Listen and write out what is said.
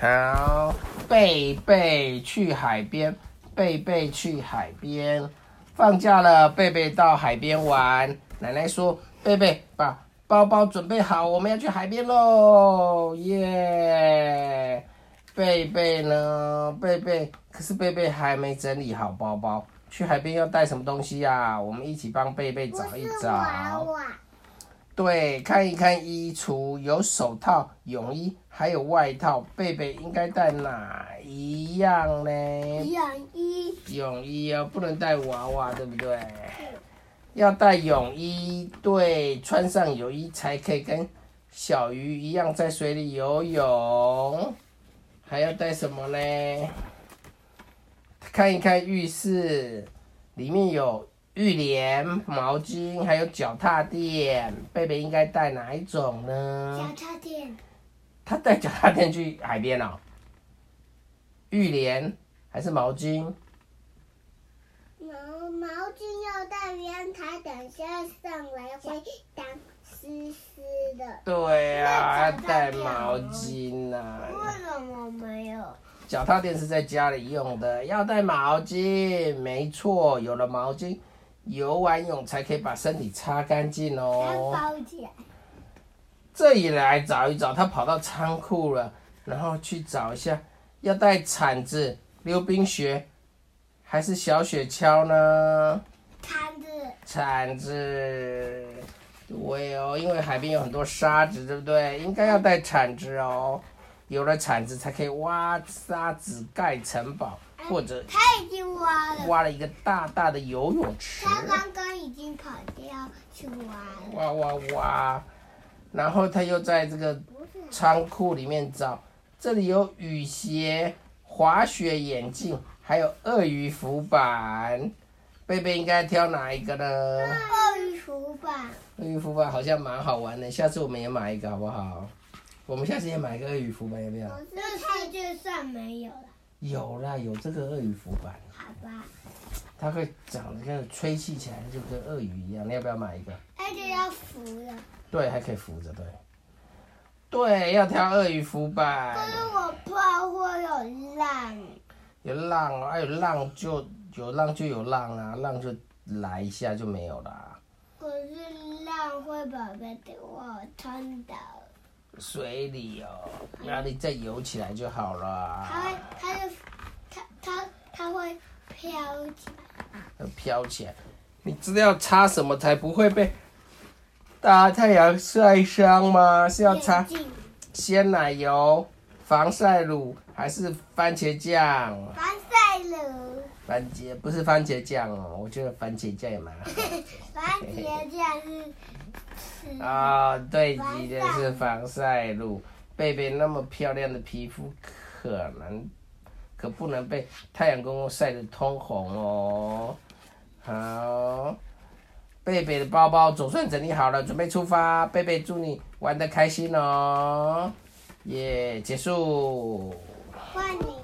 好，贝贝去海边，贝贝去海边，放假了，贝贝到海边玩。奶奶说：“贝贝，把包包准备好，我们要去海边喽！”耶！贝贝呢？贝贝，可是贝贝还没整理好包包。去海边要带什么东西呀、啊？我们一起帮贝贝找一找。对，看一看衣橱，有手套、泳衣，还有外套。贝贝应该带哪一样呢？泳衣。泳衣哦，不能带娃娃，对不对？要带泳衣，对，穿上泳衣才可以跟小鱼一样在水里游泳。还要带什么呢？看一看浴室，里面有浴帘、毛巾，还有脚踏垫。贝贝应该带哪一种呢？脚踏垫。他带脚踏垫去海边哦。浴帘还是毛巾？毛毛巾要带阳台，等下上来会当湿湿的。对呀、啊，要带毛巾啊。为什么没有？脚踏垫是在家里用的，要带毛巾。没错，有了毛巾，游完泳才可以把身体擦干净哦。包起来。这一来找一找，他跑到仓库了，然后去找一下，要带铲子、溜冰鞋，还是小雪橇呢？铲子。铲子。对哦，因为海边有很多沙子，对不对？应该要带铲子哦。有了铲子才可以挖沙子盖城堡，或者他已经挖了，挖了一个大大的游泳池。他刚刚已经跑掉去挖了。挖挖挖，然后他又在这个仓库里面找，这里有雨鞋、滑雪眼镜，还有鳄鱼浮板。贝贝应该挑哪一个呢？鳄鱼浮板。鳄鱼浮板好像蛮好玩的，下次我们也买一个好不好？我们下次也买一个鳄鱼浮板，要不要？这次就算没有了。有啦，有这个鳄鱼浮板。好吧。它会长得跟吹气起来就跟鳄鱼一样，你要不要买一个？而且要浮的。对，还可以浮着，对。对，要挑鳄鱼浮板。可是我怕会有浪。有浪啊，有浪就有浪就有浪啊，浪就来一下就没有了。可是浪会把被我冲倒。水里哦，然后你再游起来就好了。它会，它飘起来。飘起来，你知道要擦什么才不会被大太阳晒伤吗？是要擦鲜奶油、防晒乳还是番茄酱？防晒乳。番茄不是番茄酱哦，我觉得番茄酱也蛮好。番茄酱是。啊、哦，对，挤的是防晒乳。贝贝那么漂亮的皮肤，可能可不能被太阳公公晒得通红哦。好，贝贝的包包总算整理好了，准备出发。贝贝祝你玩的开心哦。耶，结束。换你。